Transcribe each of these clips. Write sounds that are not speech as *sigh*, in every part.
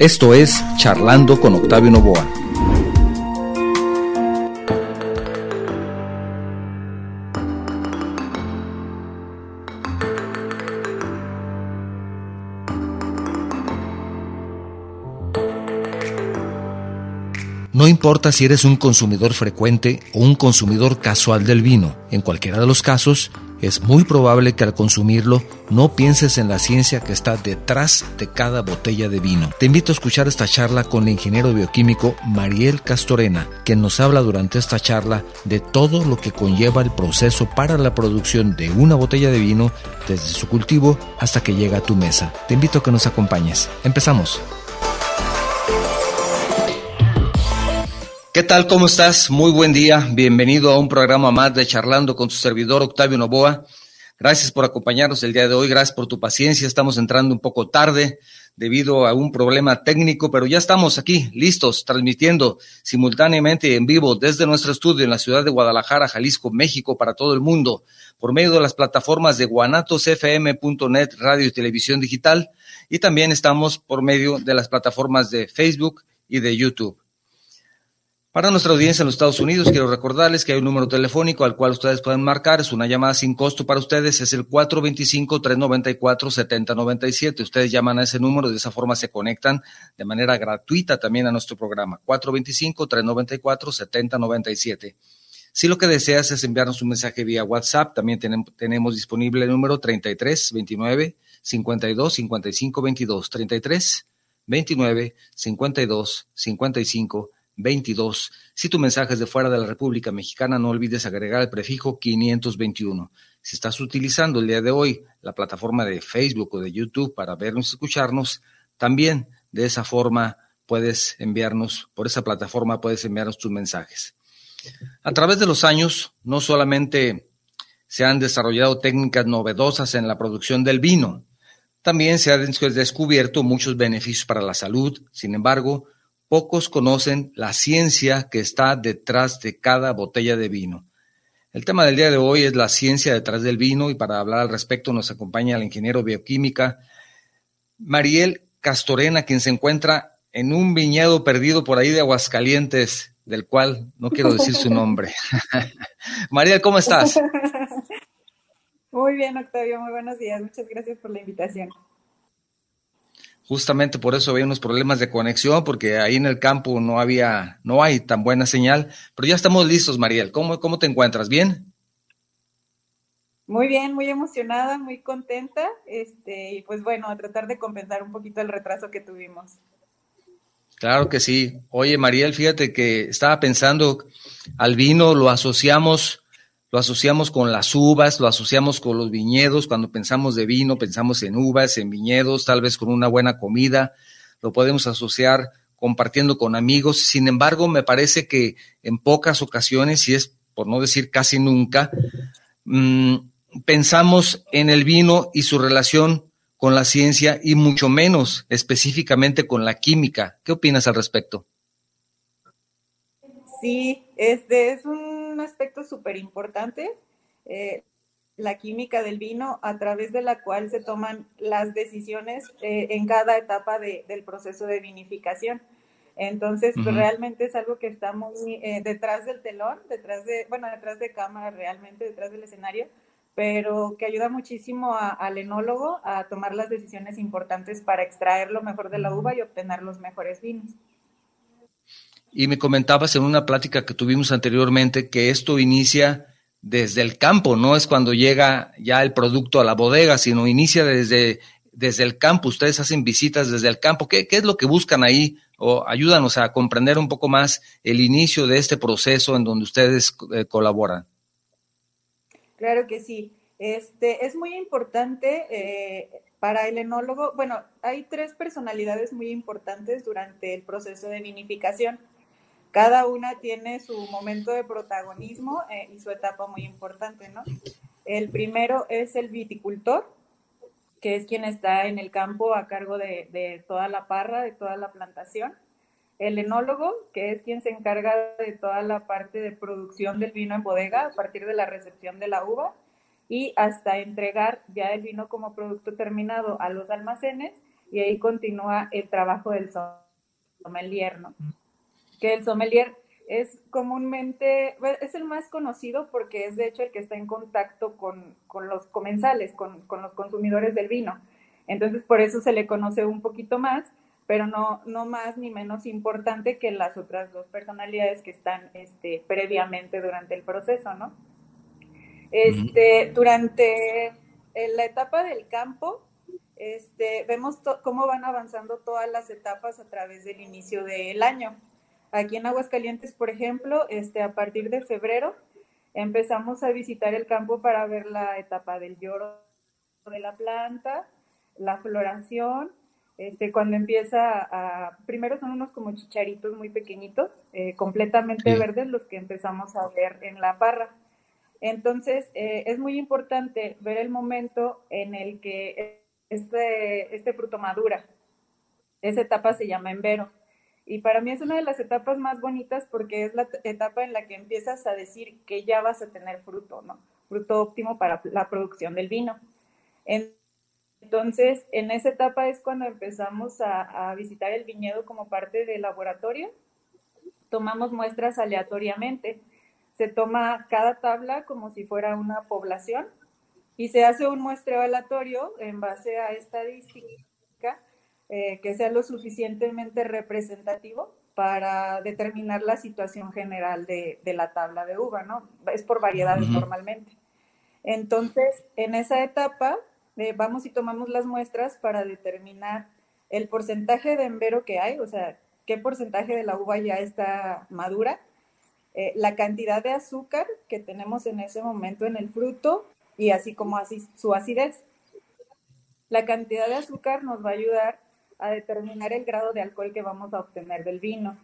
Esto es Charlando con Octavio Novoa. No importa si eres un consumidor frecuente o un consumidor casual del vino, en cualquiera de los casos, es muy probable que al consumirlo no pienses en la ciencia que está detrás de cada botella de vino. Te invito a escuchar esta charla con el ingeniero bioquímico Mariel Castorena, quien nos habla durante esta charla de todo lo que conlleva el proceso para la producción de una botella de vino desde su cultivo hasta que llega a tu mesa. Te invito a que nos acompañes. Empezamos. ¿Qué tal? ¿Cómo estás? Muy buen día. Bienvenido a un programa más de Charlando con tu servidor Octavio Novoa. Gracias por acompañarnos el día de hoy. Gracias por tu paciencia. Estamos entrando un poco tarde debido a un problema técnico, pero ya estamos aquí listos, transmitiendo simultáneamente en vivo desde nuestro estudio en la ciudad de Guadalajara, Jalisco, México, para todo el mundo, por medio de las plataformas de guanatosfm.net, radio y televisión digital, y también estamos por medio de las plataformas de Facebook y de YouTube. Para nuestra audiencia en los Estados Unidos, quiero recordarles que hay un número telefónico al cual ustedes pueden marcar. Es una llamada sin costo para ustedes. Es el 425-394-7097. Ustedes llaman a ese número de esa forma se conectan de manera gratuita también a nuestro programa. 425-394-7097. Si lo que deseas es enviarnos un mensaje vía WhatsApp, también tenemos, tenemos disponible el número 33 29 52 55 22. 33 29 52 55 22. Si tu mensaje es de fuera de la República Mexicana, no olvides agregar el prefijo 521. Si estás utilizando el día de hoy la plataforma de Facebook o de YouTube para vernos y escucharnos, también de esa forma puedes enviarnos, por esa plataforma puedes enviarnos tus mensajes. A través de los años, no solamente se han desarrollado técnicas novedosas en la producción del vino, también se han descubierto muchos beneficios para la salud. Sin embargo, Pocos conocen la ciencia que está detrás de cada botella de vino. El tema del día de hoy es la ciencia detrás del vino y para hablar al respecto nos acompaña el ingeniero bioquímica Mariel Castorena, quien se encuentra en un viñedo perdido por ahí de Aguascalientes, del cual no quiero decir su nombre. *laughs* Mariel, ¿cómo estás? *laughs* Muy bien, Octavio, muy buenos días. Muchas gracias por la invitación. Justamente por eso había unos problemas de conexión, porque ahí en el campo no había, no hay tan buena señal. Pero ya estamos listos, Mariel. ¿Cómo, cómo te encuentras? ¿Bien? Muy bien, muy emocionada, muy contenta. Este, y pues bueno, a tratar de compensar un poquito el retraso que tuvimos. Claro que sí. Oye, Mariel, fíjate que estaba pensando, al vino lo asociamos lo asociamos con las uvas, lo asociamos con los viñedos, cuando pensamos de vino pensamos en uvas, en viñedos, tal vez con una buena comida, lo podemos asociar compartiendo con amigos, sin embargo me parece que en pocas ocasiones, y es por no decir casi nunca, mm, pensamos en el vino y su relación con la ciencia y mucho menos específicamente con la química. ¿Qué opinas al respecto? Sí, este es un aspecto súper importante, eh, la química del vino, a través de la cual se toman las decisiones eh, en cada etapa del proceso de vinificación. Entonces, pues, realmente es algo que está muy eh, detrás del telón, detrás de, bueno, detrás de cámara realmente, detrás del escenario, pero que ayuda muchísimo al enólogo a tomar las decisiones importantes para extraer lo mejor de la uva y obtener los mejores vinos. Y me comentabas en una plática que tuvimos anteriormente que esto inicia desde el campo, no es cuando llega ya el producto a la bodega, sino inicia desde, desde el campo. Ustedes hacen visitas desde el campo. ¿Qué, es lo que buscan ahí? O ayúdanos a comprender un poco más el inicio de este proceso en donde ustedes eh, colaboran. Claro que sí. Este, es muy importante eh, para el enólogo. Bueno, hay tres personalidades muy importantes durante el proceso de vinificación. Cada una tiene su momento de protagonismo eh, y su etapa muy importante, ¿no? El primero es el viticultor, que es quien está en el campo a cargo de, toda la parra, de toda la plantación. El enólogo, que es quien se encarga de toda la parte de producción del vino en bodega a partir de la recepción de la uva y hasta entregar ya el vino como producto terminado a los almacenes y ahí continúa el trabajo del sommelier, ¿no? Que el sommelier es comúnmente, es el más conocido porque es de hecho el que está en contacto con, los comensales, con, los consumidores del vino. Entonces, por eso se le conoce un poquito más, pero no, no más ni menos importante que las otras dos personalidades que están este, previamente durante el proceso, ¿no? Este, Durante la etapa del campo, este, vemos cómo van avanzando todas las etapas a través del inicio del año. Aquí en Aguascalientes, por ejemplo, este, a partir de febrero empezamos a visitar el campo para ver la etapa del lloro de la planta, la floración, este, cuando empieza a, primero son unos como chicharitos muy pequeñitos, eh, completamente verdes los que empezamos a ver en la parra. Entonces, eh, es muy importante ver el momento en el que este, este fruto madura. Esa etapa se llama embero. Y para mí es una de las etapas más bonitas porque es la etapa en la que empiezas a decir que ya vas a tener fruto, ¿no? Fruto óptimo para la producción del vino. Entonces, en esa etapa es cuando empezamos a, visitar el viñedo como parte del laboratorio. Tomamos muestras aleatoriamente. Se toma cada tabla como si fuera una población y se hace un muestreo aleatorio en base a estadística eh, que sea lo suficientemente representativo para determinar la situación general de, la tabla de uva, ¿no? Es por variedades normalmente. Entonces, en esa etapa, eh, vamos y tomamos las muestras para determinar el porcentaje de embero que hay, o sea, qué porcentaje de la uva ya está madura, eh, la cantidad de azúcar que tenemos en ese momento en el fruto y así como así su acidez. La cantidad de azúcar nos va a ayudar a determinar el grado de alcohol que vamos a obtener del vino.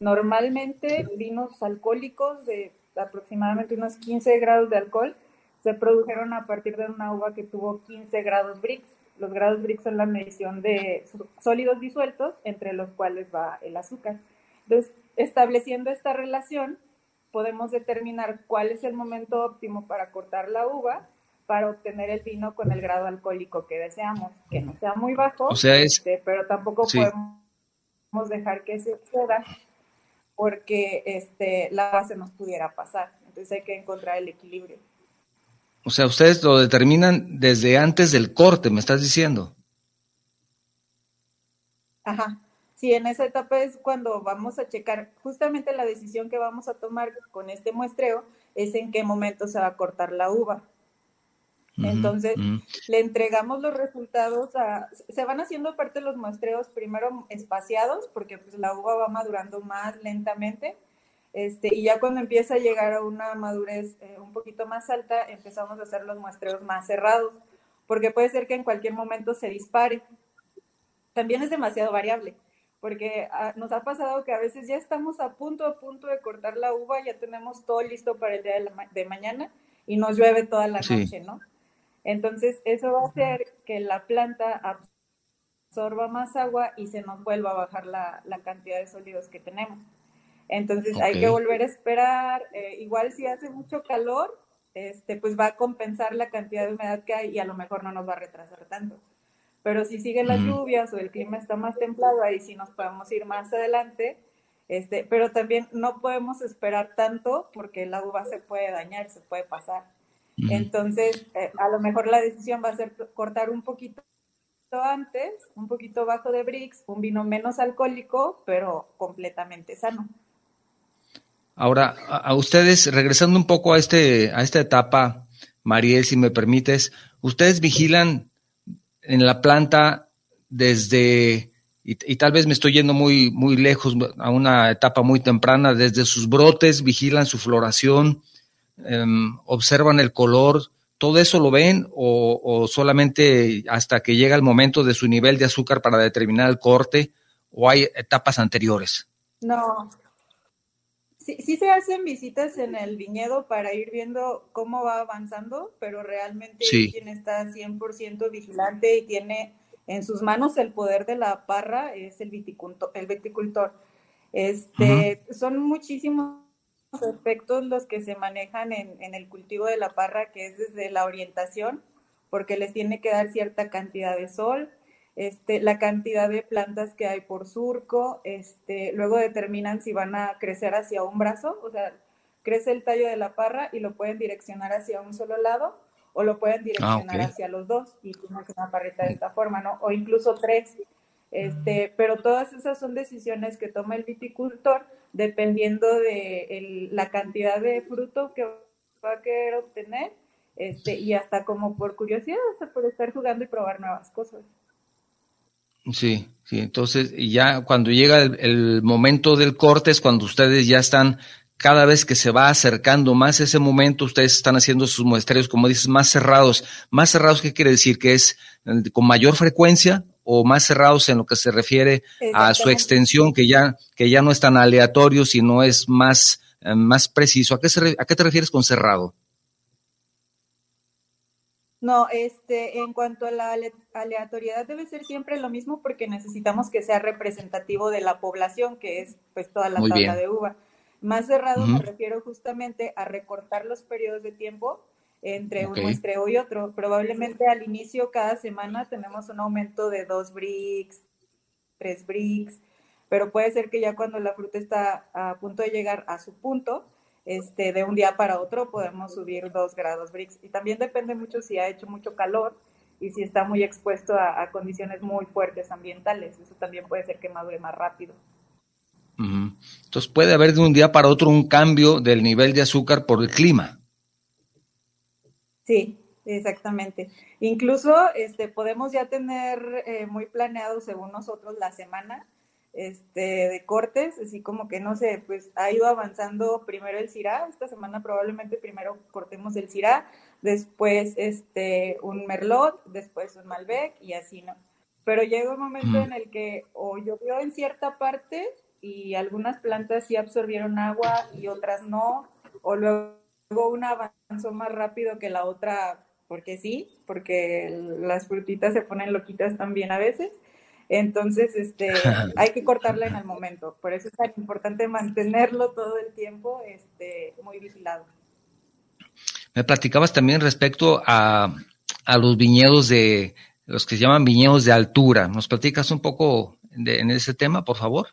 Normalmente vinos alcohólicos de aproximadamente unos 15 grados de alcohol se produjeron a partir de una uva que tuvo 15 grados Brix. Los grados Brix son la medición de sólidos disueltos entre los cuales va el azúcar. Entonces, estableciendo esta relación, podemos determinar cuál es el momento óptimo para cortar la uva para obtener el vino con el grado alcohólico que deseamos, que no sea muy bajo, este, pero tampoco podemos dejar que se exceda porque este, la base nos pudiera pasar. Entonces hay que encontrar el equilibrio. O sea, ustedes lo determinan desde antes del corte, me estás diciendo. Ajá. Sí, en esa etapa es cuando vamos a checar justamente la decisión que vamos a tomar con este muestreo es en qué momento se va a cortar la uva. Entonces, le entregamos los resultados a, se van haciendo parte de los muestreos primero espaciados, porque pues la uva va madurando más lentamente, este, y ya cuando empieza a llegar a una madurez eh, un poquito más alta, empezamos a hacer los muestreos más cerrados, porque puede ser que en cualquier momento se dispare. También es demasiado variable, porque ah, nos ha pasado que a veces ya estamos a punto, a punto de cortar la uva, ya tenemos todo listo para el día de, mañana y nos llueve toda la noche, ¿no? Entonces, eso va a hacer que la planta absorba más agua y se nos vuelva a bajar la, cantidad de sólidos que tenemos. Entonces, hay que volver a esperar. Eh, igual si hace mucho calor, este, pues va a compensar la cantidad de humedad que hay y a lo mejor no nos va a retrasar tanto. Pero si siguen las lluvias o el clima está más templado, ahí sí nos podemos ir más adelante. Este, pero también no podemos esperar tanto porque la uva se puede dañar, se puede pasar. Entonces, eh, a lo mejor la decisión va a ser cortar un poquito antes, un poquito bajo de Brix, un vino menos alcohólico, pero completamente sano. Ahora, a, ustedes, regresando un poco a, este, a esta etapa, Mariel, si me permites, ustedes vigilan en la planta desde, y, y, tal vez me estoy yendo muy, muy lejos, a una etapa muy temprana, desde sus brotes, vigilan su floración, Em, observan el color, ¿todo eso lo ven o, solamente hasta que llega el momento de su nivel de azúcar para determinar el corte o hay etapas anteriores? No. Sí, sí se hacen visitas en el viñedo para ir viendo cómo va avanzando, pero realmente quien está 100% vigilante y tiene en sus manos el poder de la parra es el viticultor. El viticultor. Este, Son muchísimos aspectos los que se manejan en, el cultivo de la parra, que es desde la orientación, porque les tiene que dar cierta cantidad de sol, este, la cantidad de plantas que hay por surco, este, luego determinan si van a crecer hacia un brazo, o sea, crece el tallo de la parra y lo pueden direccionar hacia un solo lado o lo pueden ah, direccionar hacia los dos y tienes una parrita de esta forma, ¿no? O incluso tres. Este, pero todas esas son decisiones que toma el viticultor dependiendo de la cantidad de fruto que va a querer obtener este, y hasta como por curiosidad, sea, por estar jugando y probar nuevas cosas. Sí, sí, entonces ya cuando llega el, momento del corte es cuando ustedes ya están cada vez que se va acercando más ese momento, ustedes están haciendo sus muestreos, como dices, más cerrados. ¿Más cerrados qué quiere decir? ¿Que es eh, con mayor frecuencia o más cerrados en lo que se refiere a su extensión, que ya, que ya no es tan aleatorio, sino es más, eh, más preciso? ¿A qué, ¿A qué te refieres con cerrado? No, este, en cuanto a la aleatoriedad debe ser siempre lo mismo porque necesitamos que sea representativo de la población, que es pues toda la tabla de uva. Más cerrado me refiero justamente a recortar los periodos de tiempo entre un muestreo y otro. Probablemente al inicio cada semana tenemos un aumento de dos bricks, tres bricks, pero puede ser que ya cuando la fruta está a punto de llegar a su punto, este, de un día para otro podemos subir dos grados Brix. Y también depende mucho si ha hecho mucho calor y si está muy expuesto a, condiciones muy fuertes ambientales. Eso también puede ser que madure más rápido. Entonces puede haber de un día para otro un cambio del nivel de azúcar por el clima. Sí, exactamente. Incluso este, podemos ya tener eh, muy planeado, según nosotros, la semana este, de cortes, así como que no sé, pues ha ido avanzando primero el CIRA, esta semana probablemente primero cortemos el CIRA, después este, un Merlot, después un Malbec y así, ¿no? Pero llega un momento en el que o llovió en cierta parte y algunas plantas sí absorbieron agua y otras no, o luego una avanzó más rápido que la otra porque sí, porque las frutitas se ponen loquitas también a veces. Entonces, este, *laughs* hay que cortarla en el momento. Por eso es tan importante mantenerlo todo el tiempo este, muy vigilado. Me platicabas también respecto a, los viñedos de, los que se llaman viñedos de altura. ¿Nos platicas un poco en ese tema, por favor?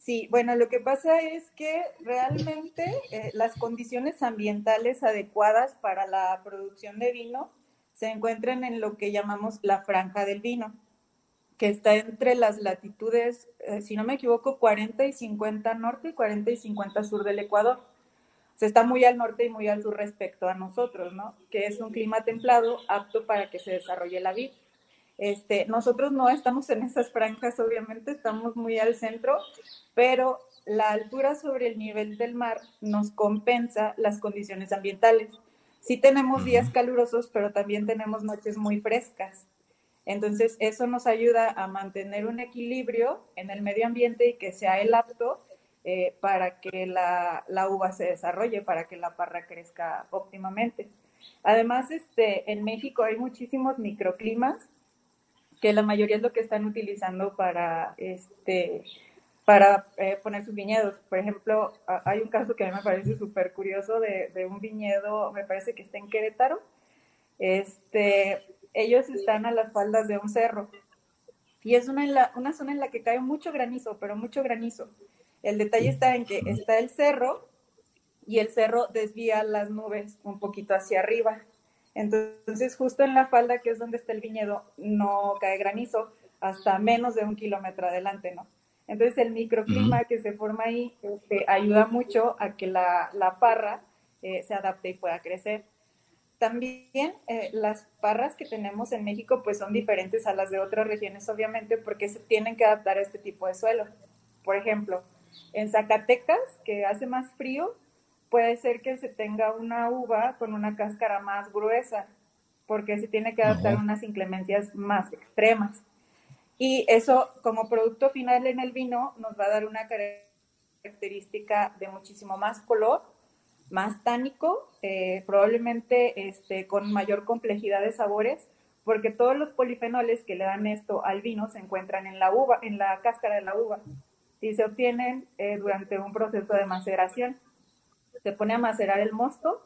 Sí, bueno, lo que pasa es que realmente eh, las condiciones ambientales adecuadas para la producción de vino se encuentran en lo que llamamos la franja del vino, que está entre las latitudes, eh, si no me equivoco, 40 y 50 norte y 40 y 50 sur del Ecuador. O está muy al norte y muy al sur respecto a nosotros, ¿no? Que es un clima templado apto para que se desarrolle la vid. Este, nosotros no estamos en esas franjas, obviamente, estamos muy al centro, pero la altura sobre el nivel del mar nos compensa las condiciones ambientales. Sí tenemos días calurosos, pero también tenemos noches muy frescas. Entonces, eso nos ayuda a mantener un equilibrio en el medio ambiente y que sea el apto eh, para que la, uva se desarrolle, para que la parra crezca óptimamente. Además, este, en México hay muchísimos microclimas que la mayoría es lo que están utilizando para este, para eh, poner sus viñedos. Por ejemplo, hay un caso que a mí me parece súper curioso de, un viñedo, me parece que está en Querétaro. Este, ellos están a las faldas de un cerro y es una, una zona en la que cae mucho granizo, pero mucho granizo. El detalle está en que está el cerro y el cerro desvía las nubes un poquito hacia arriba. Entonces, justo en la falda, que es donde está el viñedo, no cae granizo hasta menos de un kilómetro adelante, ¿no? Entonces el microclima que se forma ahí este, ayuda mucho a que la, parra eh, se adapte y pueda crecer. También eh, las parras que tenemos en México pues son diferentes a las de otras regiones obviamente porque se tienen que adaptar a este tipo de suelo. Por ejemplo, en Zacatecas, que hace más frío, puede ser que se tenga una uva con una cáscara más gruesa porque se tiene que adaptar a unas inclemencias más extremas. Y eso como producto final en el vino nos va a dar una característica de muchísimo más color, más tánico, eh, probablemente este, con mayor complejidad de sabores, porque todos los polifenoles que le dan esto al vino se encuentran en la uva, en la cáscara de la uva, y se obtienen eh, durante un proceso de maceración. Se pone a macerar el mosto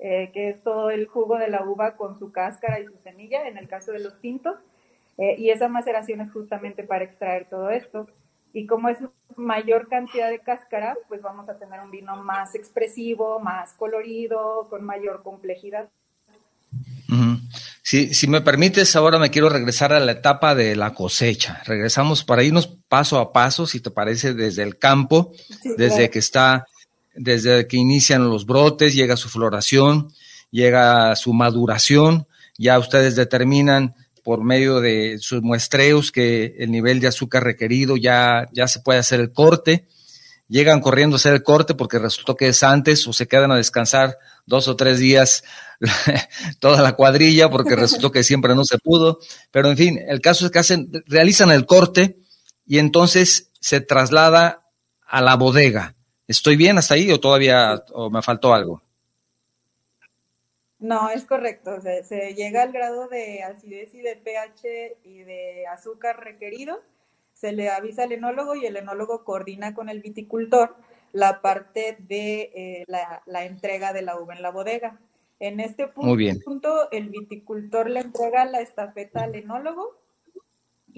eh, que es todo el jugo de la uva con su cáscara y su semilla, en el caso de los tintos. Eh, y esa maceración es justamente para extraer todo esto. Y como es mayor cantidad de cáscara, pues vamos a tener un vino más expresivo, más colorido, con mayor complejidad. Si, si me permites, ahora me quiero regresar a la etapa de la cosecha. Regresamos para irnos paso a paso, si te parece, desde el campo, desde que está, desde que inician los brotes, llega su floración, llega su maduración, ya ustedes determinan por medio de sus muestreos que el nivel de azúcar requerido ya, ya se puede hacer el corte. Llegan corriendo a hacer el corte porque resultó que es antes o se quedan a descansar dos o tres días *laughs* toda la cuadrilla porque *laughs* resultó que siempre no se pudo. Pero en fin, el caso es que hacen, realizan el corte y entonces se traslada a la bodega. ¿Estoy bien hasta ahí o todavía o me faltó algo? No, es correcto. se llega al grado de acidez y de pH y de azúcar requerido. Se le avisa al enólogo y el enólogo coordina con el viticultor la parte de eh, la, entrega de la uva en la bodega. En este punto, el viticultor le entrega la estafeta al enólogo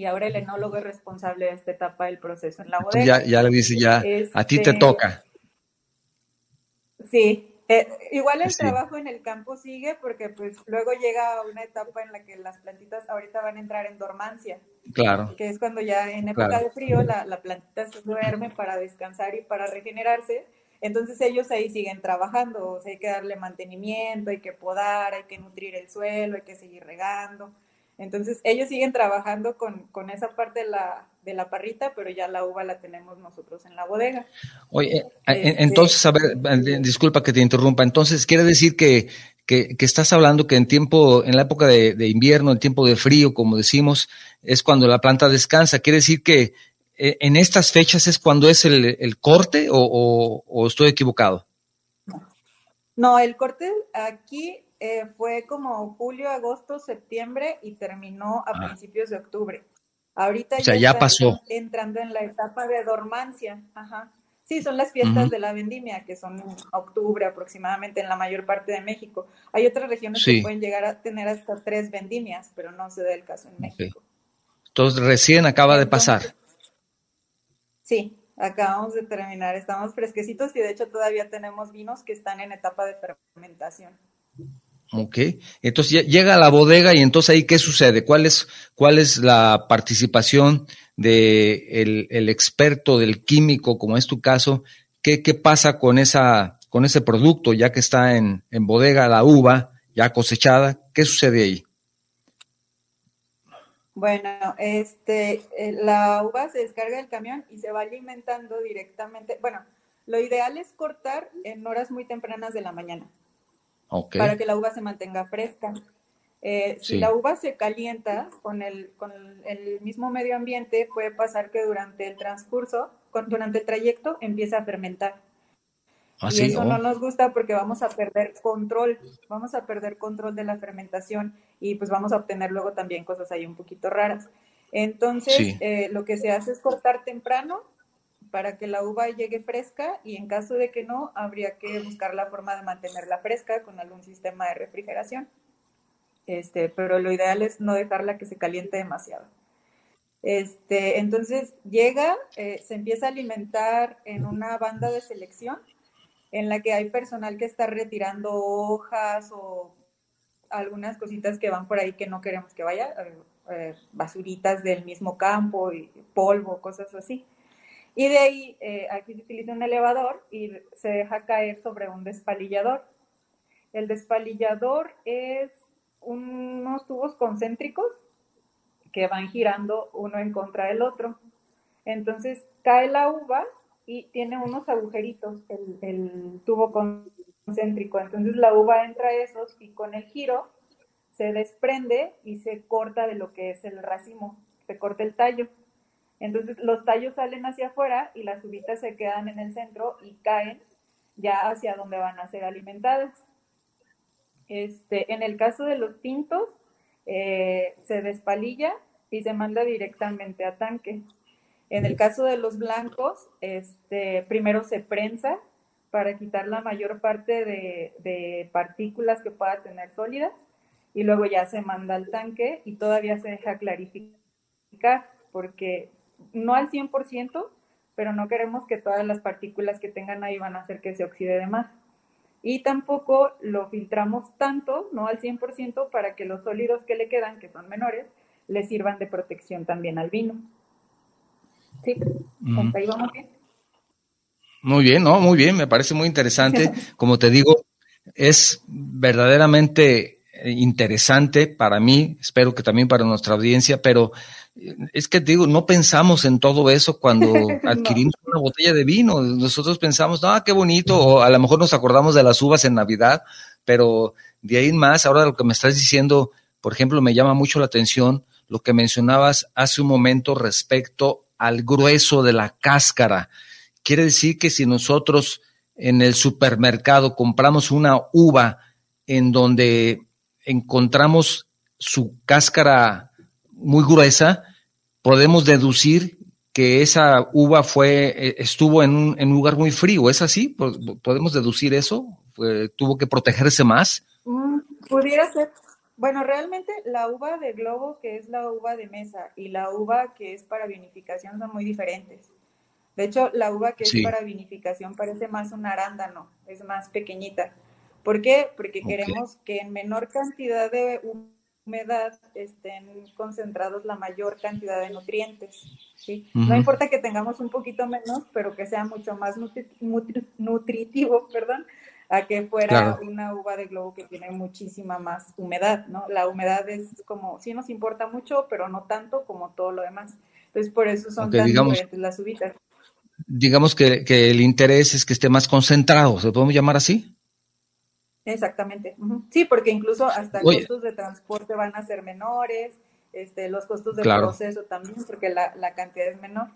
y ahora el enólogo es responsable de esta etapa del proceso en la bodega. ya, ya le dice, ya, a ti te este, toca. Sí, eh, igual el trabajo en el campo sigue porque pues luego llega una etapa en la que las plantitas ahorita van a entrar en dormancia. Claro. Que es cuando ya en época de frío la, la, plantita se duerme para descansar y para regenerarse. Entonces ellos ahí siguen trabajando, o sea, hay que darle mantenimiento, hay que podar, hay que nutrir el suelo, hay que seguir regando. Entonces ellos siguen trabajando con, con esa parte de la, de la parrita, pero ya la uva la tenemos nosotros en la bodega. Oye, eh, este, entonces, a ver, disculpa que te interrumpa, entonces quiere decir que, que, estás hablando que en tiempo, en la época de, invierno, en tiempo de frío, como decimos, es cuando la planta descansa. Quiere decir que eh, en estas fechas es cuando es el, corte o, o, estoy equivocado. No, el corte aquí eh, fue como julio, agosto, septiembre y terminó a ah. principios de octubre. Ahorita ya, pasó. entrando en la etapa de dormancia. Ajá. Sí, son las fiestas de la vendimia, que son en octubre aproximadamente en la mayor parte de México. Hay otras regiones que pueden llegar a tener hasta tres vendimias, pero no se da el caso en México. Entonces, recién acaba de pasar. Sí, acabamos de terminar. Estamos fresquecitos y de hecho todavía tenemos vinos que están en etapa de fermentación. Ok, entonces llega a la bodega y entonces ahí qué sucede, cuál es, cuál es la participación de el, experto, del químico, como es tu caso, qué, qué pasa con esa, con ese producto ya que está en, en bodega la uva ya cosechada, qué sucede ahí. Bueno, este, eh, la uva se descarga del camión y se va alimentando directamente. Bueno, lo ideal es cortar en horas muy tempranas de la mañana para que la uva se mantenga fresca. Eh, si la uva se calienta con el, con el mismo medio ambiente, puede pasar que durante el transcurso, durante el trayecto, empiece a fermentar. ¿Ah, y eso no oh. nos gusta porque vamos a perder control, vamos a perder control de la fermentación y pues vamos a obtener luego también cosas ahí un poquito raras. Entonces, eh, lo que se hace es cortar temprano para que la uva llegue fresca y en caso de que no, habría que buscar la forma de mantenerla fresca con algún sistema de refrigeración. Este, pero lo ideal es no dejarla que se caliente demasiado. Este, entonces llega, eh, se empieza a alimentar en una banda de selección en la que hay personal que está retirando hojas o algunas cositas que van por ahí que no queremos que vaya, eh, eh, basuritas del mismo campo y polvo, cosas así. Y de ahí, eh, aquí se utiliza un elevador y se deja caer sobre un despalillador. El despalillador es unos tubos concéntricos que van girando uno en contra del otro. Entonces cae la uva y tiene unos agujeritos el, el tubo concéntrico. Entonces la uva entra a esos y con el giro se desprende y se corta de lo que es el racimo, se corta el tallo. Entonces los tallos salen hacia afuera y las uvitas se quedan en el centro y caen ya hacia donde van a ser alimentadas. Este, en el caso de los tintos, eh, se despalilla y se manda directamente a tanque. En el caso de los blancos, este, primero se prensa para quitar la mayor parte de, de partículas que pueda tener sólidas y luego ya se manda al tanque y todavía se deja clarificar porque no al 100%, pero no queremos que todas las partículas que tengan ahí van a hacer que se oxide de más. Y tampoco lo filtramos tanto, no al 100%, para que los sólidos que le quedan, que son menores, le sirvan de protección también al vino. Sí, ahí vamos bien. Muy bien, ¿no? Muy bien, me parece muy interesante. *laughs* Como te digo, es verdaderamente interesante para mí, espero que también para nuestra audiencia, pero es que digo, no pensamos en todo eso cuando *laughs* adquirimos una botella de vino. Nosotros pensamos, ah, qué bonito, o a lo mejor nos acordamos de las uvas en Navidad, pero de ahí en más, ahora lo que me estás diciendo, por ejemplo, me llama mucho la atención lo que mencionabas hace un momento respecto al grueso de la cáscara. Quiere decir que si nosotros en el supermercado compramos una uva en donde encontramos su cáscara muy gruesa, podemos deducir que esa uva fue eh, estuvo en un, lugar muy frío. ¿Es así? ¿Podemos deducir eso? ¿Tuvo que protegerse más? Mm, pudiera ser. Bueno, realmente la uva de globo, que es la uva de mesa, y la uva que es para vinificación son muy diferentes. De hecho, la uva que es para vinificación parece más un arándano, es más pequeñita. ¿Por qué? Porque queremos que en menor cantidad de humedad estén concentrados la mayor cantidad de nutrientes. ¿sí? No importa que tengamos un poquito menos, pero que sea mucho más nutritivo, *laughs* perdón, a que fuera una uva de globo que tiene muchísima más humedad, ¿no? La humedad es como, sí nos importa mucho, pero no tanto como todo lo demás. Entonces, por eso son tan diferentes las uvitas. Digamos que, que, el interés es que esté más concentrado, ¿se podemos llamar así? Exactamente. Sí, porque incluso hasta los costos de transporte van a ser menores, este, los costos de proceso también, porque la, la cantidad es menor.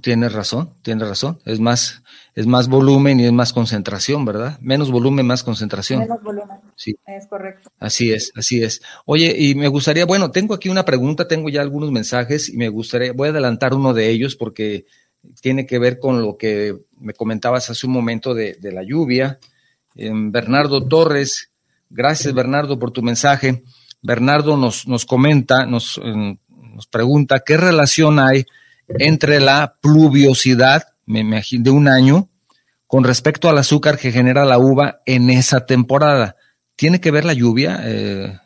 Tienes razón, tienes razón. Es más, es más volumen y es más concentración, ¿verdad? Menos volumen, más concentración. Menos volumen. Sí. Es correcto. Así es, así es. Oye, y me gustaría, bueno, tengo aquí una pregunta, tengo ya algunos mensajes y me gustaría, voy a adelantar uno de ellos porque tiene que ver con lo que me comentabas hace un momento de, de la lluvia. Bernardo Torres. Gracias, Bernardo, por tu mensaje. Bernardo nos, nos comenta, nos, nos pregunta qué relación hay entre la pluviosidad de un año con respecto al azúcar que genera la uva en esa temporada. ¿Tiene que ver la lluvia eh,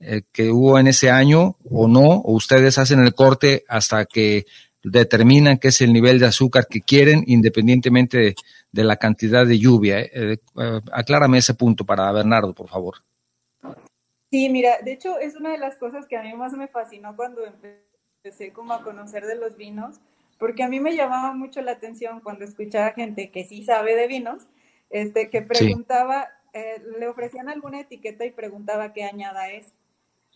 eh, que hubo en ese año o no? ¿O ustedes hacen el corte hasta que determinan qué es el nivel de azúcar que quieren independientemente de, la cantidad de lluvia. Eh, eh, eh, aclárame ese punto para Bernardo, por favor. Sí, mira, de hecho es una de las cosas que a mí más me fascinó cuando empecé como a conocer de los vinos, porque a mí me llamaba mucho la atención cuando escuchaba gente que sí sabe de vinos, este, que preguntaba, le ofrecían alguna etiqueta y preguntaba qué añada es.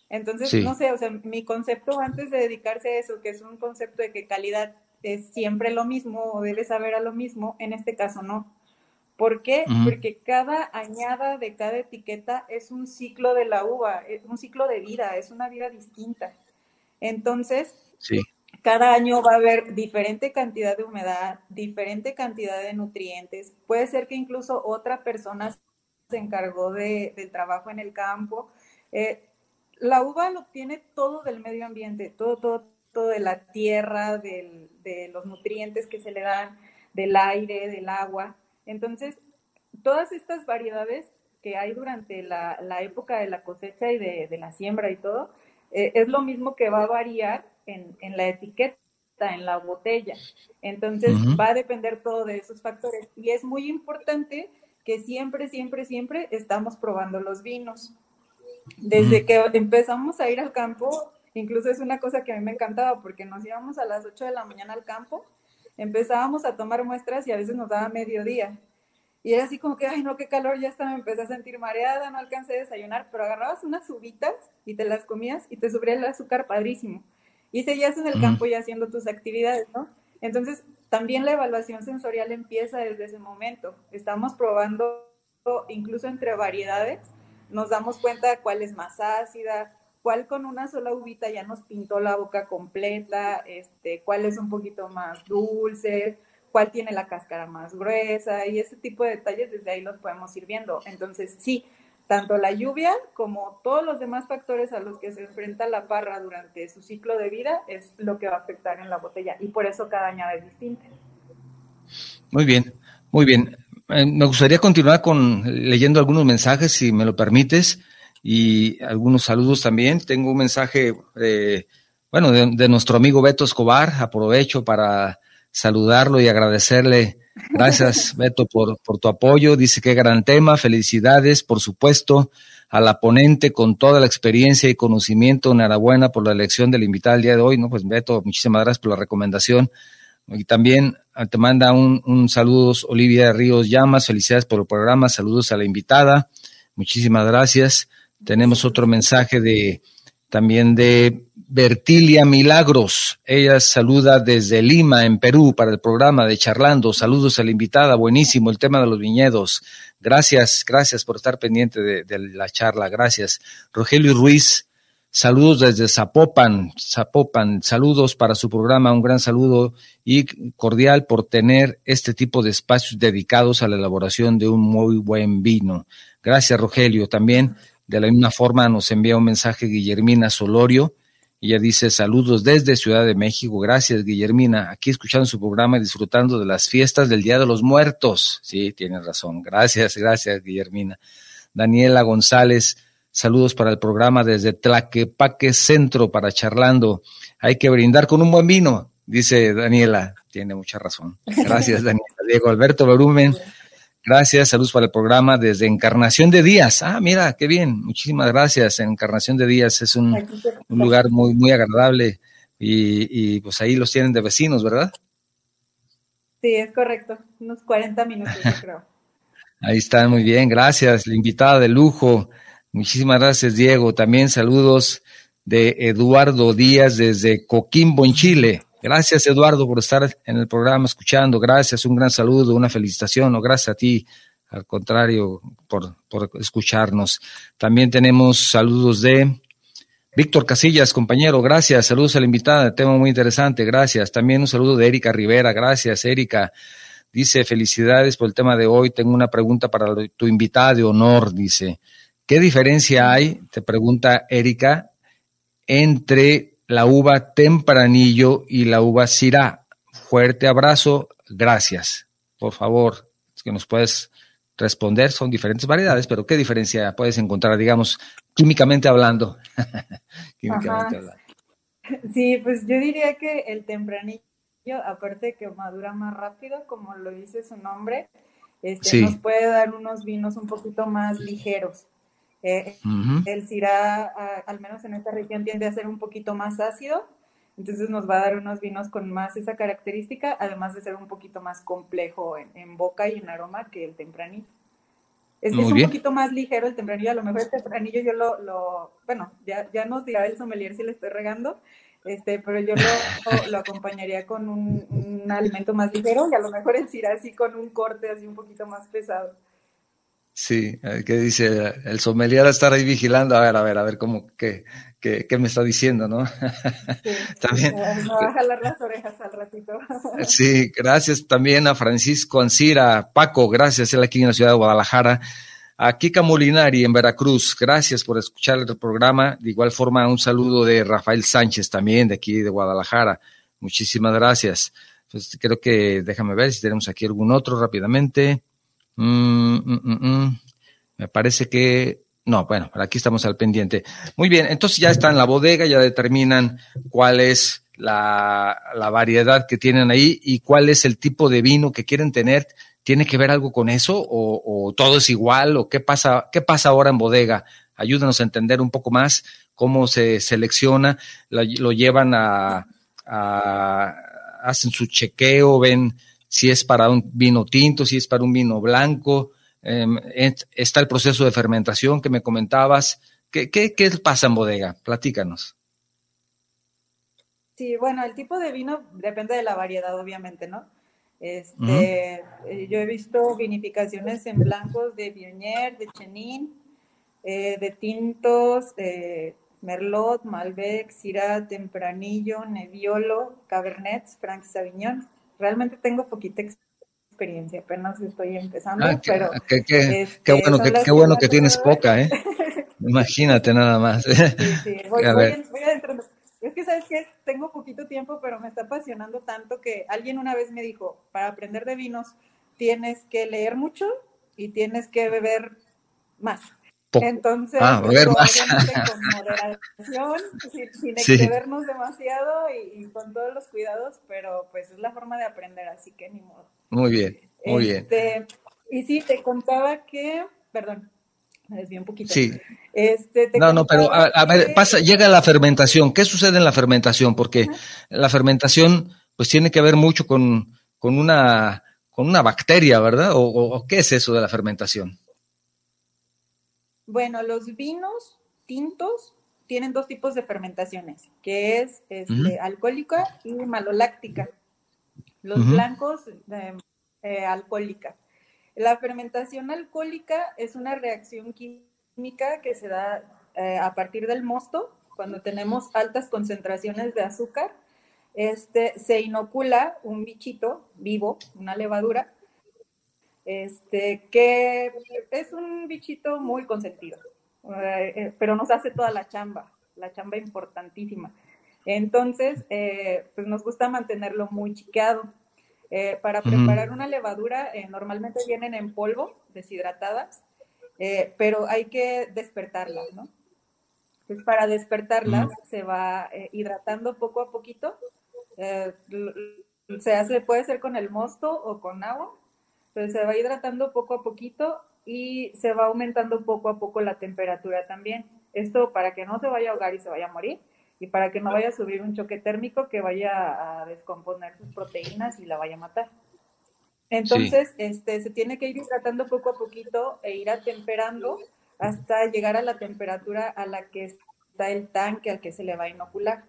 Entonces, no sé, o sea, mi concepto antes de dedicarse a eso, que es un concepto de que calidad es siempre lo mismo o debe saber a lo mismo, en este caso no. ¿Por qué? Porque cada añada de cada etiqueta es un ciclo de la uva, es un ciclo de vida, es una vida distinta. Entonces, cada año va a haber diferente cantidad de humedad, diferente cantidad de nutrientes. Puede ser que incluso otra persona se encargó de, del trabajo en el campo. Eh, la uva lo tiene todo del medio ambiente, todo, todo, de la tierra, de los nutrientes que se le dan, del aire, del agua. Entonces, todas estas variedades que hay durante la, época de la cosecha y de, la siembra y todo, eh, es lo mismo que va a variar en, la etiqueta, en la botella. Entonces, va a depender todo de esos factores. Y es muy importante que siempre, siempre, siempre estamos probando los vinos. Desde que empezamos a ir al campo, incluso es una cosa que a mí me encantaba porque nos íbamos a las 8 de la mañana al campo, empezábamos a tomar muestras y a veces nos daba mediodía. Y era así como que, ay, no, qué calor, ya está, me empecé a sentir mareada, no alcancé a desayunar, pero agarrabas unas uvitas y te las comías y te subía el azúcar padrísimo. Y seguías en el campo ya haciendo tus actividades, ¿no? Entonces, también la evaluación sensorial empieza desde ese momento. Estamos probando incluso entre variedades nos damos cuenta de cuál es más ácida, cuál con una sola uvita ya nos pintó la boca completa, este, cuál es un poquito más dulce, cuál tiene la cáscara más gruesa y ese tipo de detalles desde ahí los podemos ir viendo. Entonces, sí, tanto la lluvia como todos los demás factores a los que se enfrenta la parra durante su ciclo de vida es lo que va a afectar en la botella y por eso cada añada es distinta. Muy bien, muy bien. Eh, me gustaría continuar con leyendo algunos mensajes, si me lo permites, y algunos saludos también. Tengo un mensaje, eh, bueno, de, nuestro amigo Beto Escobar. Aprovecho para saludarlo y agradecerle. Gracias, *laughs* Beto, por, por tu apoyo. Dice que gran tema. Felicidades, por supuesto, a la ponente con toda la experiencia y conocimiento. Enhorabuena por la elección del invitado el día de hoy. No, pues Beto, muchísimas gracias por la recomendación. Y también ah, te manda un, un saludos Olivia Ríos Llamas, felicidades por el programa, saludos a la invitada, muchísimas gracias. Tenemos otro mensaje de también de Bertilia Milagros. Ella saluda desde Lima, en Perú, para el programa de Charlando. Saludos a la invitada, buenísimo el tema de los viñedos. Gracias, gracias por estar pendiente de, de la charla, gracias. Rogelio Ruiz, Saludos desde Zapopan, Zapopan. Saludos para su programa, un gran saludo y cordial por tener este tipo de espacios dedicados a la elaboración de un muy buen vino. Gracias, Rogelio. También, de la misma forma, nos envía un mensaje Guillermina Solorio. Ella dice saludos desde Ciudad de México. Gracias, Guillermina. Aquí escuchando su programa y disfrutando de las fiestas del Día de los Muertos. Sí, tiene razón. Gracias, gracias, Guillermina. Daniela González. Saludos para el programa desde Tlaquepaque Centro para charlando. Hay que brindar con un buen vino, dice Daniela. Tiene mucha razón. *laughs* Gracias, Daniela. Diego Alberto Berumen. Gracias, saludos para el programa desde Encarnación de Díaz. Ah, mira, qué bien. Muchísimas gracias. Encarnación de Díaz es un, lugar muy, muy agradable y, y, pues ahí los tienen de vecinos, ¿verdad? Sí, es correcto. Unos 40 minutos, yo creo. *laughs* Ahí están, muy bien. Gracias. La invitada de lujo. Muchísimas gracias, Diego. También saludos de Eduardo Díaz desde Coquimbo, en Chile. Gracias, Eduardo, por estar en el programa escuchando. Gracias, un gran saludo, una felicitación, o gracias a ti, al contrario, por, por escucharnos. También tenemos saludos de Víctor Casillas, compañero, gracias. Saludos a la invitada, tema muy interesante, gracias. También un saludo de Erika Rivera, gracias, Erika. Dice, felicidades por el tema de hoy. Tengo una pregunta para tu invitada de honor, dice. ¿Qué diferencia hay, te pregunta Erika, entre la uva tempranillo y la uva sirá? Fuerte abrazo, gracias. Por favor, es que nos puedes responder, son diferentes variedades, pero ¿qué diferencia puedes encontrar, digamos, químicamente hablando? *laughs* químicamente hablando. Sí, pues yo diría que el tempranillo, aparte de que madura más rápido, como lo dice su nombre, este, nos puede dar unos vinos un poquito más ligeros. Eh, el Syrah, al menos en esta región, tiende a ser un poquito más ácido, entonces nos va a dar unos vinos con más esa característica, además de ser un poquito más complejo en, boca y en aroma que el tempranillo. Es, es un poquito más ligero el tempranillo, a lo mejor el tempranillo yo lo, bueno, ya, ya nos dirá el sommelier si le estoy regando, este, pero yo lo, lo acompañaría con un, un, alimento más ligero y a lo mejor el Syrah así con un corte así un poquito más pesado. Sí, que dice el sommelier a estar ahí vigilando, a ver, a ver, a ver cómo, qué, qué, qué me está diciendo, ¿no? Sí, *laughs* también. Me va a jalar las orejas al ratito. *laughs* sí, gracias también a Francisco Ancira, Paco, gracias, él aquí en la ciudad de Guadalajara. A Kika Molinari en Veracruz, gracias por escuchar el programa. De igual forma, un saludo de Rafael Sánchez también, de aquí de Guadalajara. Muchísimas gracias. Pues creo que, déjame ver si tenemos aquí algún otro rápidamente. Mm, mm, mm, Me parece que no, bueno, aquí estamos al pendiente. Muy bien, entonces ya está en la bodega, ya determinan cuál es la, variedad que tienen ahí y cuál es el tipo de vino que quieren tener. ¿Tiene que ver algo con eso o, o todo es igual o qué pasa, qué pasa ahora en bodega? Ayúdanos a entender un poco más cómo se selecciona, lo, lo llevan a, a, hacen su chequeo, ven si es para un vino tinto, si es para un vino blanco. Eh, está el proceso de fermentación que me comentabas. ¿Qué, qué, qué pasa en bodega? Platícanos. Sí, bueno, el tipo de vino depende de la variedad, obviamente, ¿no? Este, uh Yo he visto vinificaciones en blancos de Viognier, de Chenin, eh, de tintos, eh, Merlot, Malbec, Syrah, Tempranillo, Nebbiolo, Cabernet, Frank Sauvignon. Realmente tengo poquita experiencia, apenas estoy empezando, ah, pero... Qué, este, bueno, qué, bueno que tienes poca, ¿eh? *laughs* Imagínate nada más. Sí, sí, voy, a voy, Es que, ¿sabes qué? Tengo poquito tiempo, pero me está apasionando tanto que alguien una vez me dijo, para aprender de vinos tienes que leer mucho y tienes que beber más. Entonces, ah, con moderación, sin, excedernos demasiado y, con todos los cuidados, pero pues es la forma de aprender, así que ni modo. Muy bien, muy bien. Este, y sí, te contaba que, perdón, me desvié un poquito. Sí. Este, no, no, pero a, ver, pasa, llega la fermentación. ¿Qué sucede en la fermentación? Porque la fermentación, pues tiene que ver mucho con, con una con una bacteria, ¿verdad? ¿O, qué es eso de la fermentación? Bueno, los vinos tintos tienen dos tipos de fermentaciones, que es este, alcohólica y maloláctica. Los blancos, eh, alcohólica. La fermentación alcohólica es una reacción química que se da eh, a partir del mosto, cuando tenemos altas concentraciones de azúcar este, se inocula un bichito vivo, una levadura, este, que es un bichito muy consentido, eh, eh, pero nos hace toda la chamba, la chamba importantísima. Entonces, eh, pues nos gusta mantenerlo muy chiqueado. para preparar una levadura, normalmente vienen en polvo, deshidratadas, pero hay que despertarlas, ¿no? Entonces, para despertarlas, se va hidratando poco a poquito se hace, puede ser con el mosto o con agua, pero se va hidratando poco a poquito y se va aumentando poco a poco la temperatura también. Esto para que no se vaya a ahogar y se vaya a morir y para que no vaya a subir un choque térmico que vaya a descomponer sus proteínas y la vaya a matar. Entonces, este, se tiene que ir hidratando poco a poquito e ir atemperando hasta llegar a la temperatura a la que está el tanque al que se le va a inocular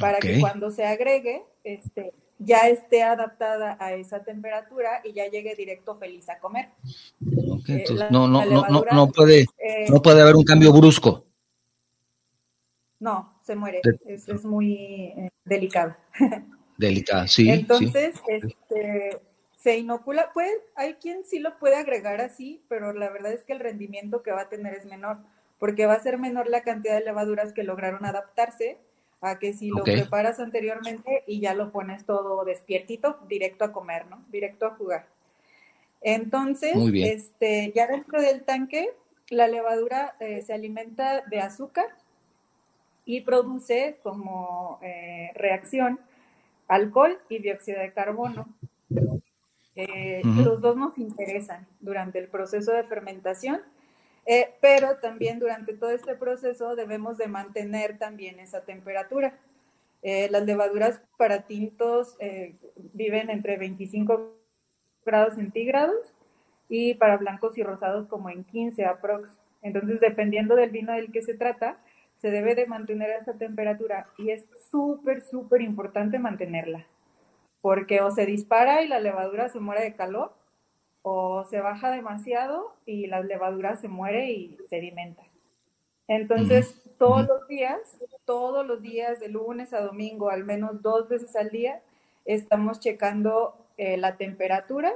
para que cuando se agregue, este, ya esté adaptada a esa temperatura y ya llegue directo feliz a comer. Eh, no, no, no, no, puede, eh, no puede haber un cambio brusco. No, se muere. Es, es muy eh, delicado. *laughs* Delicado, sí. Entonces, Este, se inocula. Pues hay quien sí lo puede agregar así, pero la verdad es que el rendimiento que va a tener es menor, porque va a ser menor la cantidad de levaduras que lograron adaptarse a que si lo preparas anteriormente y ya lo pones todo despiertito, directo a comer, ¿no? Directo a jugar. Entonces, este, ya dentro del tanque, la levadura eh, se alimenta de azúcar y produce como eh, reacción alcohol y dióxido de carbono. Eh, los dos nos interesan durante el proceso de fermentación eh, pero también durante todo este proceso debemos de mantener también esa temperatura. Eh, las levaduras para tintos eh, viven entre 25 grados centígrados y para blancos y rosados como en 15 aprox. Entonces, dependiendo del vino del que se trata, se debe de mantener esa temperatura y es súper, súper importante mantenerla, porque o se dispara y la levadura se muere de calor o se baja demasiado y la levadura se muere y sedimenta. Entonces, todos los días, todos los días, de lunes a domingo, al menos dos veces al día, estamos checando eh, la temperatura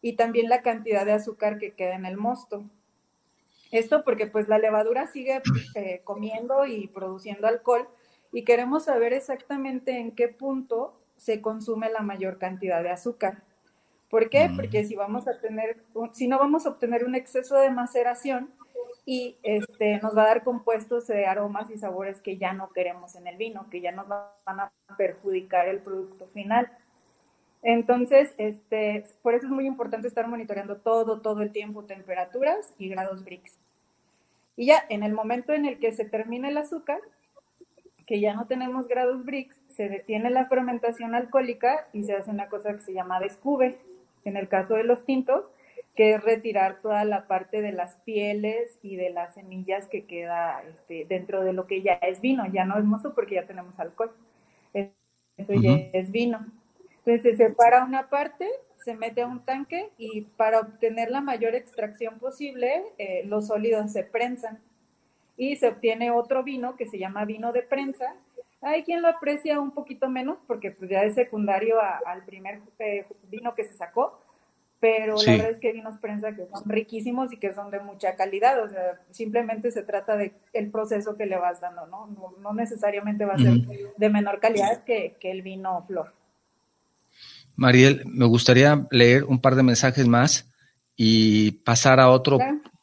y también la cantidad de azúcar que queda en el mosto. Esto porque pues la levadura sigue eh, comiendo y produciendo alcohol y queremos saber exactamente en qué punto se consume la mayor cantidad de azúcar. ¿Por qué? Mm. Porque si vamos a tener, si no vamos a obtener un exceso de maceración y este, nos va a dar compuestos de aromas y sabores que ya no queremos en el vino, que ya nos van a perjudicar el producto final. Entonces, este, por eso es muy importante estar monitoreando todo, todo el tiempo temperaturas y grados Brix. Y ya en el momento en el que se termina el azúcar, que ya no tenemos grados Brix, se detiene la fermentación alcohólica y se hace una cosa que se llama descube en el caso de los tintos, que es retirar toda la parte de las pieles y de las semillas que queda este, dentro de lo que ya es vino. Ya no es mozo porque ya tenemos alcohol. Eso ya es vino. Entonces se separa una parte, se mete a un tanque y para obtener la mayor extracción posible, eh, los sólidos se prensan y se obtiene otro vino que se llama vino de prensa, Hay quien lo aprecia un poquito menos porque pues ya es secundario al primer vino que se sacó, pero la verdad es que hay vinos prensa que son riquísimos y que son de mucha calidad, o sea, simplemente se trata de el proceso que le vas dando, ¿no? No, necesariamente va a ser de menor calidad que, el vino flor. Mariel, me gustaría leer un par de mensajes más y pasar a otro,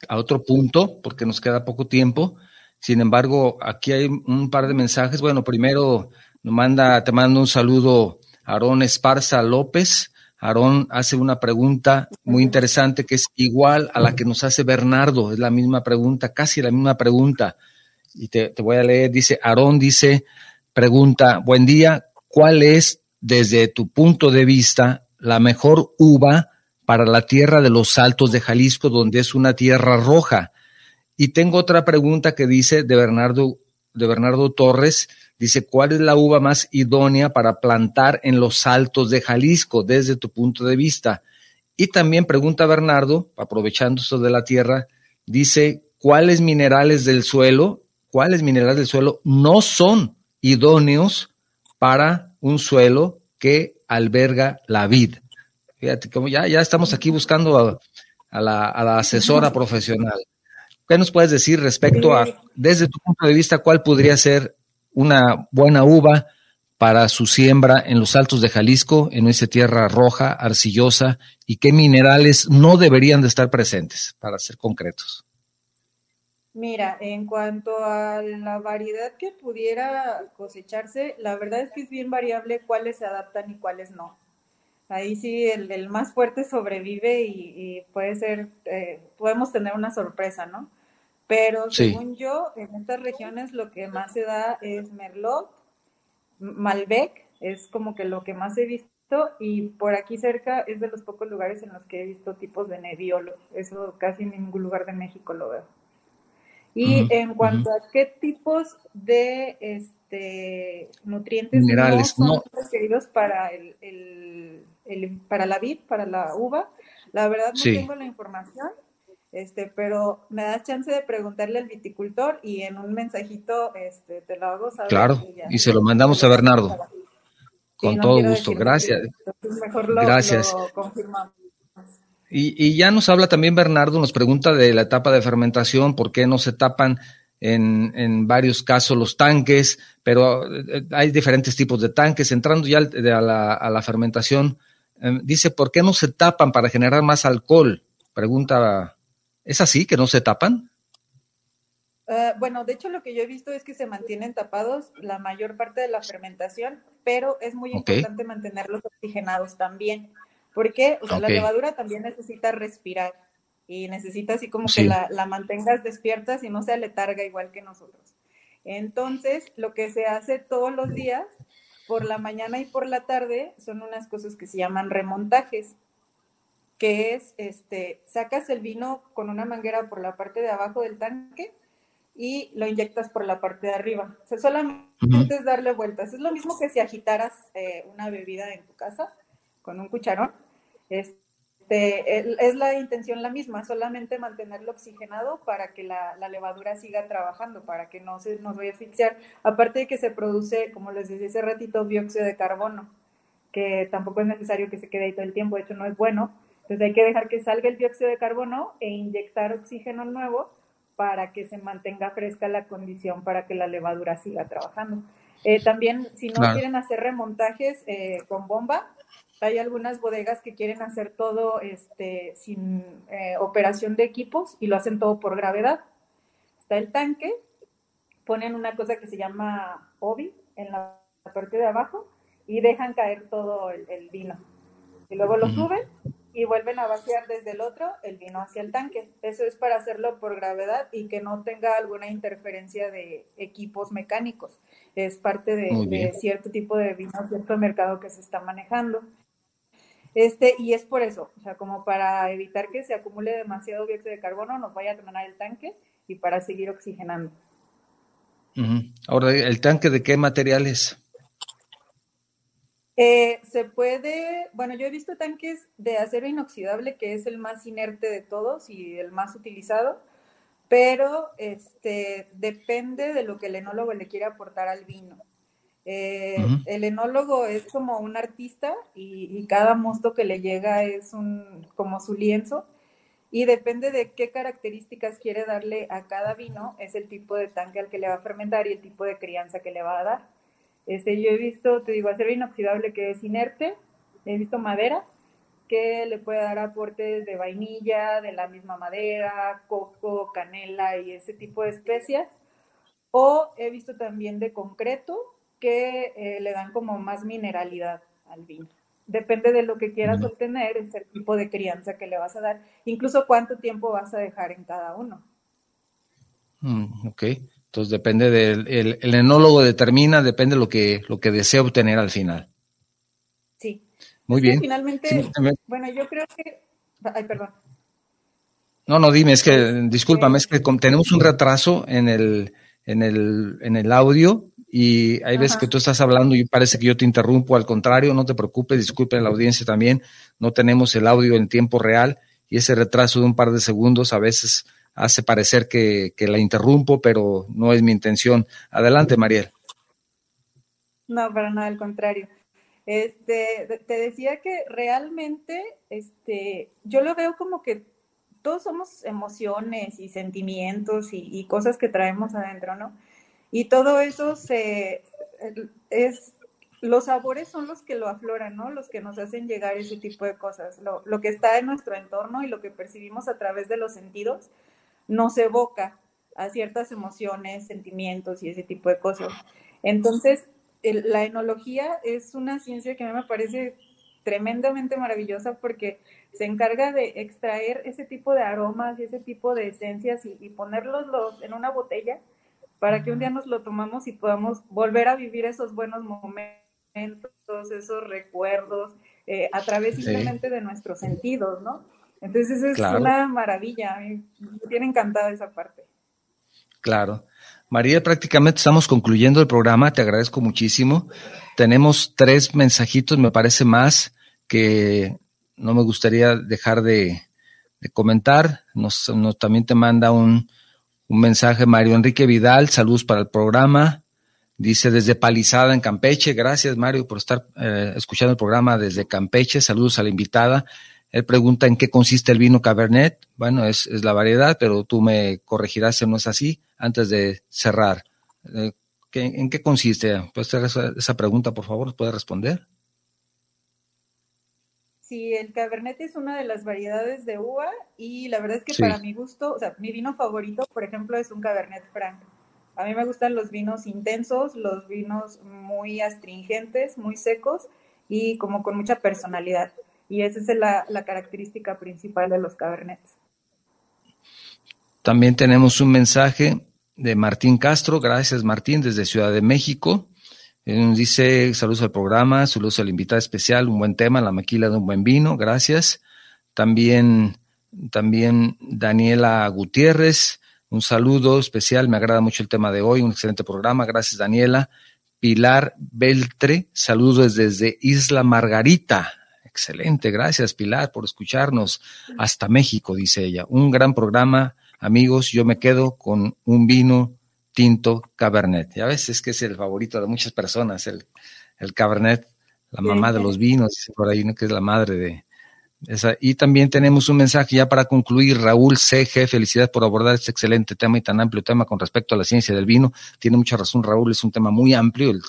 a otro punto, porque nos queda poco tiempo. Sin embargo, aquí hay un par de mensajes. Bueno, primero nos manda, te mando un saludo Aarón Esparza López. Aarón hace una pregunta muy interesante que es igual a la que nos hace Bernardo, es la misma pregunta, casi la misma pregunta. Y te, te voy a leer, dice, Aarón dice, pregunta, buen día, ¿cuál es desde tu punto de vista la mejor uva para la tierra de los Altos de Jalisco, donde es una tierra roja? Y tengo otra pregunta que dice de Bernardo, de Bernardo Torres, dice, ¿cuál es la uva más idónea para plantar en los altos de Jalisco desde tu punto de vista? Y también pregunta Bernardo, aprovechando esto de la tierra, dice, ¿cuáles minerales del suelo, cuáles minerales del suelo no son idóneos para un suelo que alberga la vid? Fíjate, como ya, ya estamos aquí buscando a la asesora *laughs* profesional. ¿Qué nos puedes decir respecto a, desde tu punto de vista, cuál podría ser una buena uva para su siembra en los altos de Jalisco, en esa tierra roja, arcillosa, y qué minerales no deberían de estar presentes, para ser concretos? Mira, en cuanto a la variedad que pudiera cosecharse, la verdad es que es bien variable cuáles se adaptan y cuáles no. Ahí sí el, más fuerte sobrevive y, puede ser, eh, podemos tener una sorpresa, ¿no? Pero según yo, en estas regiones lo que más se da es Merlot, Malbec, es como que lo que más he visto, y por aquí cerca es de los pocos lugares en los que he visto tipos de Nebbiolo. Eso casi en ningún lugar de México lo veo. Y en cuanto a qué tipos de este, nutrientes Minerales, no son requeridos para, el, para la vid, para la uva, la verdad no tengo la información este, pero me das chance de preguntarle al viticultor y en un mensajito este, te lo hago saber. Claro, y, se lo mandamos a Bernardo. Con todo gusto, gracias. gracias. Y, y, ya nos habla también Bernardo, nos pregunta de la etapa de fermentación, por qué no se tapan en, en varios casos los tanques, pero eh, hay diferentes tipos de tanques. Entrando ya a la, a la fermentación, eh, dice, ¿por qué no se tapan para generar más alcohol? Pregunta ¿Es así que no se tapan? Eh, bueno, de hecho lo que yo he visto es que se mantienen tapados la mayor parte de la fermentación, pero es muy importante mantenerlos oxigenados también, porque la levadura también necesita respirar y necesita así como que la, la, mantengas despierta y no se aletarga igual que nosotros. Entonces, lo que se hace todos los días, por la mañana y por la tarde, son unas cosas que se llaman remontajes que es, este, sacas el vino con una manguera por la parte de abajo del tanque y lo inyectas por la parte de arriba. O sea, solamente es darle vueltas. Es lo mismo que si agitaras eh, una bebida en tu casa con un cucharón. Este, es la intención la misma, solamente mantenerlo oxigenado para que la, levadura siga trabajando, para que no se nos vaya a asfixiar. Aparte de que se produce, como les decía hace ratito, dióxido de carbono, que tampoco es necesario que se quede ahí todo el tiempo, de hecho no es bueno entonces hay que dejar que salga el dióxido de carbono e inyectar oxígeno nuevo para que se mantenga fresca la condición para que la levadura siga trabajando. Eh, también, si no quieren hacer remontajes eh, con bomba, hay algunas bodegas que quieren hacer todo este, sin eh, operación de equipos y lo hacen todo por gravedad. Está el tanque, ponen una cosa que se llama OBI en la parte de abajo y dejan caer todo el, vino. Y luego lo suben y vuelven a vaciar desde el otro el vino hacia el tanque. Eso es para hacerlo por gravedad y que no tenga alguna interferencia de equipos mecánicos. Es parte de, cierto tipo de vino, cierto mercado que se está manejando. Este, y es por eso, o sea, como para evitar que se acumule demasiado dióxido de carbono, nos vaya a drenar el tanque y para seguir oxigenando. Ahora, ¿el tanque de qué materiales? Eh, se puede, bueno, yo he visto tanques de acero inoxidable, que es el más inerte de todos y el más utilizado, pero este, depende de lo que el enólogo le quiera aportar al vino. Eh, el enólogo es como un artista y, cada mosto que le llega es un, como su lienzo y depende de qué características quiere darle a cada vino, es el tipo de tanque al que le va a fermentar y el tipo de crianza que le va a dar. Este, yo he visto, te digo, acero inoxidable que es inerte, he visto madera, que le puede dar aportes de vainilla, de la misma madera, coco, canela y ese tipo de especias. O he visto también de concreto que eh, le dan como más mineralidad al vino. Depende de lo que quieras obtener, es el tipo de crianza que le vas a dar, incluso cuánto tiempo vas a dejar en cada uno. Mm, ok, entonces depende del el, enólogo determina, depende de lo que, lo que desea obtener al final. Sí. Muy bien. Finalmente, bueno, yo creo que, ay, perdón. No, no, dime, es que, discúlpame, es que tenemos un retraso en el, en el, en el audio y hay veces que tú estás hablando y parece que yo te interrumpo, al contrario, no te preocupes, disculpen la audiencia también, no tenemos el audio en tiempo real y ese retraso de un par de segundos a veces hace parecer que, que la interrumpo, pero no es mi intención. Adelante, Mariel. No, para nada, al contrario. Este, te decía que realmente, este, yo lo veo como que todos somos emociones y sentimientos y, cosas que traemos adentro, ¿no? Y todo eso es los sabores son los que lo afloran, ¿no? Los que nos hacen llegar ese tipo de cosas. Lo, que está en nuestro entorno y lo que percibimos a través de los sentidos nos evoca a ciertas emociones, sentimientos y ese tipo de cosas. Entonces, la enología es una ciencia que a mí me parece tremendamente maravillosa porque se encarga de extraer ese tipo de aromas y ese tipo de esencias y, y ponerlos los, en una botella para que un día nos lo tomamos y podamos volver a vivir esos buenos momentos, esos recuerdos, eh, a través simplemente de nuestros sentidos, ¿no? Entonces eso es una maravilla, me tiene encantada esa parte. Claro. María, prácticamente estamos concluyendo el programa, te agradezco muchísimo. Tenemos tres mensajitos, me parece más, que no me gustaría dejar de, comentar. Nos, nos, también te manda un, un mensaje Mario Enrique Vidal, saludos para el programa. Dice desde Palizada en Campeche, gracias Mario por estar eh, escuchando el programa desde Campeche, saludos a la invitada. Él pregunta en qué consiste el vino Cabernet. Bueno, es, es la variedad, pero tú me corregirás si no es así antes de cerrar. Eh, ¿En qué consiste? ¿Puedes hacer esa, esa pregunta, por favor? ¿Puedes responder? Sí, el Cabernet es una de las variedades de uva y la verdad es que para mi gusto, o sea, mi vino favorito, por ejemplo, es un Cabernet Franc. A mí me gustan los vinos intensos, los vinos muy astringentes, muy secos y como con mucha personalidad. Y esa es la, característica principal de los Cabernets. También tenemos un mensaje de Martín Castro. Gracias, Martín, desde Ciudad de México dice, saludos al programa, saludos al invitado especial, un buen tema, la maquila de un buen vino, gracias. También, también Daniela Gutiérrez, un saludo especial, me agrada mucho el tema de hoy, un excelente programa, gracias Daniela. Pilar Beltre, saludos desde Isla Margarita. Excelente, gracias Pilar por escucharnos hasta México, dice ella. Un gran programa, amigos, yo me quedo con un vino tinto Cabernet. Ya ves, es que es el favorito de muchas personas, el, el Cabernet, la mamá de los vinos, por ahí, ¿no? que es la madre de Y también tenemos un mensaje ya para concluir. Raúl CG, felicidades por abordar este excelente tema y tan amplio tema con respecto a la ciencia del vino. Tiene mucha razón, Raúl, es un tema muy amplio, el,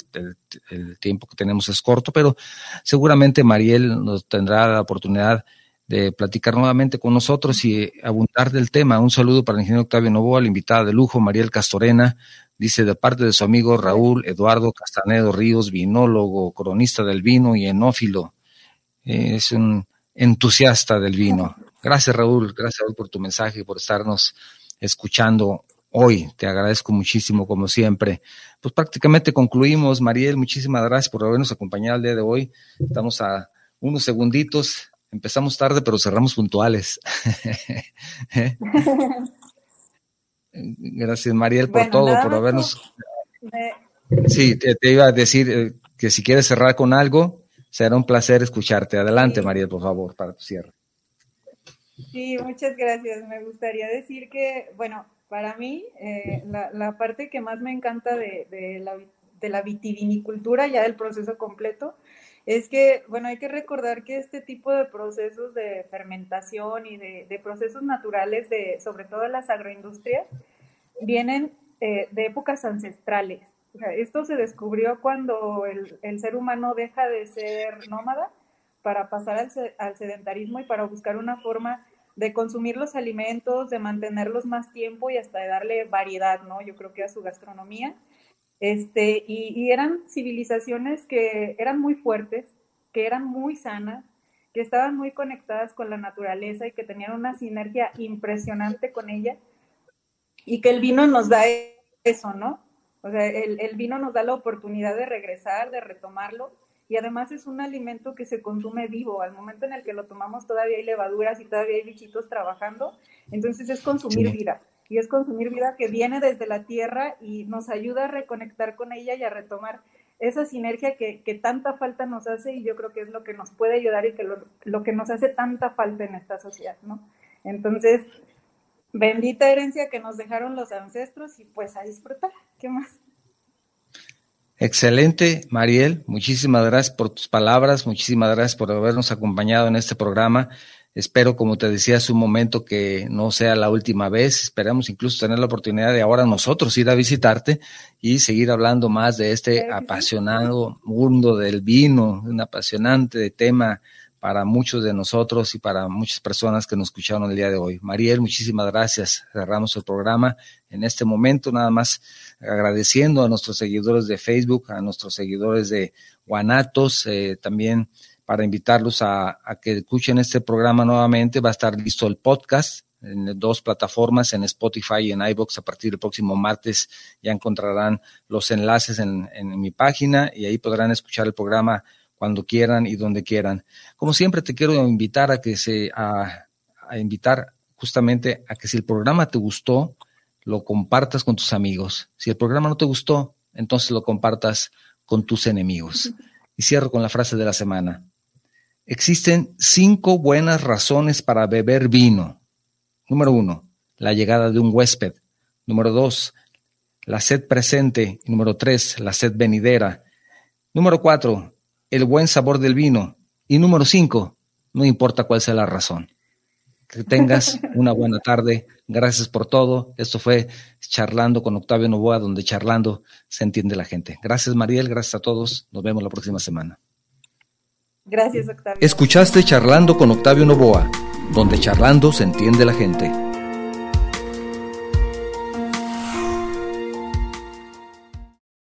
el tiempo que tenemos es corto, pero seguramente Mariel nos tendrá la oportunidad de platicar nuevamente con nosotros y abundar del tema. Un saludo para el ingeniero Octavio Novoa, la invitada de lujo, Mariel Castorena, dice de parte de su amigo Raúl Eduardo Castanedo Ríos, vinólogo, cronista del vino y enófilo. Es un entusiasta del vino. Gracias Raúl, gracias Raúl por tu mensaje y por estarnos escuchando hoy. Te agradezco muchísimo, como siempre. Pues prácticamente concluimos. Mariel, muchísimas gracias por habernos acompañado el día de hoy. Estamos a unos segunditos Empezamos tarde, pero cerramos puntuales. *laughs* Gracias, Mariel, por todo, por habernos. Sí, te, iba a decir eh, que si quieres cerrar con algo, será un placer escucharte. Adelante, Mariel, por favor, para tu cierre. Sí, muchas gracias. Me gustaría decir que, bueno, para mí, eh, la, parte que más me encanta de, de la vitivinicultura, ya del proceso completo, es que, bueno, hay que recordar que este tipo de procesos de fermentación y de, procesos naturales, de, sobre todo las agroindustrias, vienen eh, de épocas ancestrales. Esto se descubrió cuando el, ser humano deja de ser nómada para pasar al, al sedentarismo y para buscar una forma de consumir los alimentos, de mantenerlos más tiempo y hasta de darle variedad, ¿no? Yo creo que a su gastronomía. Este, y, eran civilizaciones que eran muy fuertes, que eran muy sanas, que estaban muy conectadas con la naturaleza y que tenían una sinergia impresionante con ella y que el vino nos da eso, ¿no? O sea, el, el vino nos da la oportunidad de regresar, de retomarlo y además es un alimento que se consume vivo. Al momento en el que lo tomamos todavía hay levaduras y todavía hay bichitos trabajando, entonces es consumir vida. Y es consumir vida que viene desde la tierra y nos ayuda a reconectar con ella y a retomar esa sinergia que, tanta falta nos hace y yo creo que es lo que nos puede ayudar y que lo, lo que nos hace tanta falta en esta sociedad, ¿no? Entonces, bendita herencia que nos dejaron los ancestros y pues a disfrutar. ¿Qué más? Excelente, Mariel. Muchísimas gracias por tus palabras, muchísimas gracias por habernos acompañado en este programa. Espero, como te decía hace un momento, que no sea la última vez. Esperamos incluso tener la oportunidad de ahora nosotros ir a visitarte y seguir hablando más de este apasionado mundo del vino, un apasionante tema para muchos de nosotros y para muchas personas que nos escucharon el día de hoy. Mariel, muchísimas gracias. Cerramos el programa en este momento, nada más agradeciendo a nuestros seguidores de Facebook, a nuestros seguidores de Guanatos, eh, también para invitarlos a, que escuchen este programa nuevamente. Va a estar listo el podcast en dos plataformas, en Spotify y en iBox. A partir del próximo martes ya encontrarán los enlaces en, en mi página y ahí podrán escuchar el programa cuando quieran y donde quieran. Como siempre te quiero invitar a que se a, invitar justamente a que si el programa te gustó, lo compartas con tus amigos. Si el programa no te gustó, entonces lo compartas con tus enemigos. *laughs* Y cierro con la frase de la semana. Existen cinco buenas razones para beber vino. Número uno, la llegada de un huésped. Número dos, la sed presente. Número tres, la sed venidera. Número cuatro, el buen sabor del vino. Y número cinco, no importa cuál sea la razón. Que tengas *laughs* una buena tarde. Gracias por todo. Esto fue Charlando con Octavio Novoa, donde charlando se entiende la gente. Gracias, Mariel. Gracias a todos. Nos vemos la próxima semana. Gracias, Octavio. Escuchaste Charlando con Octavio Novoa, donde charlando se entiende la gente.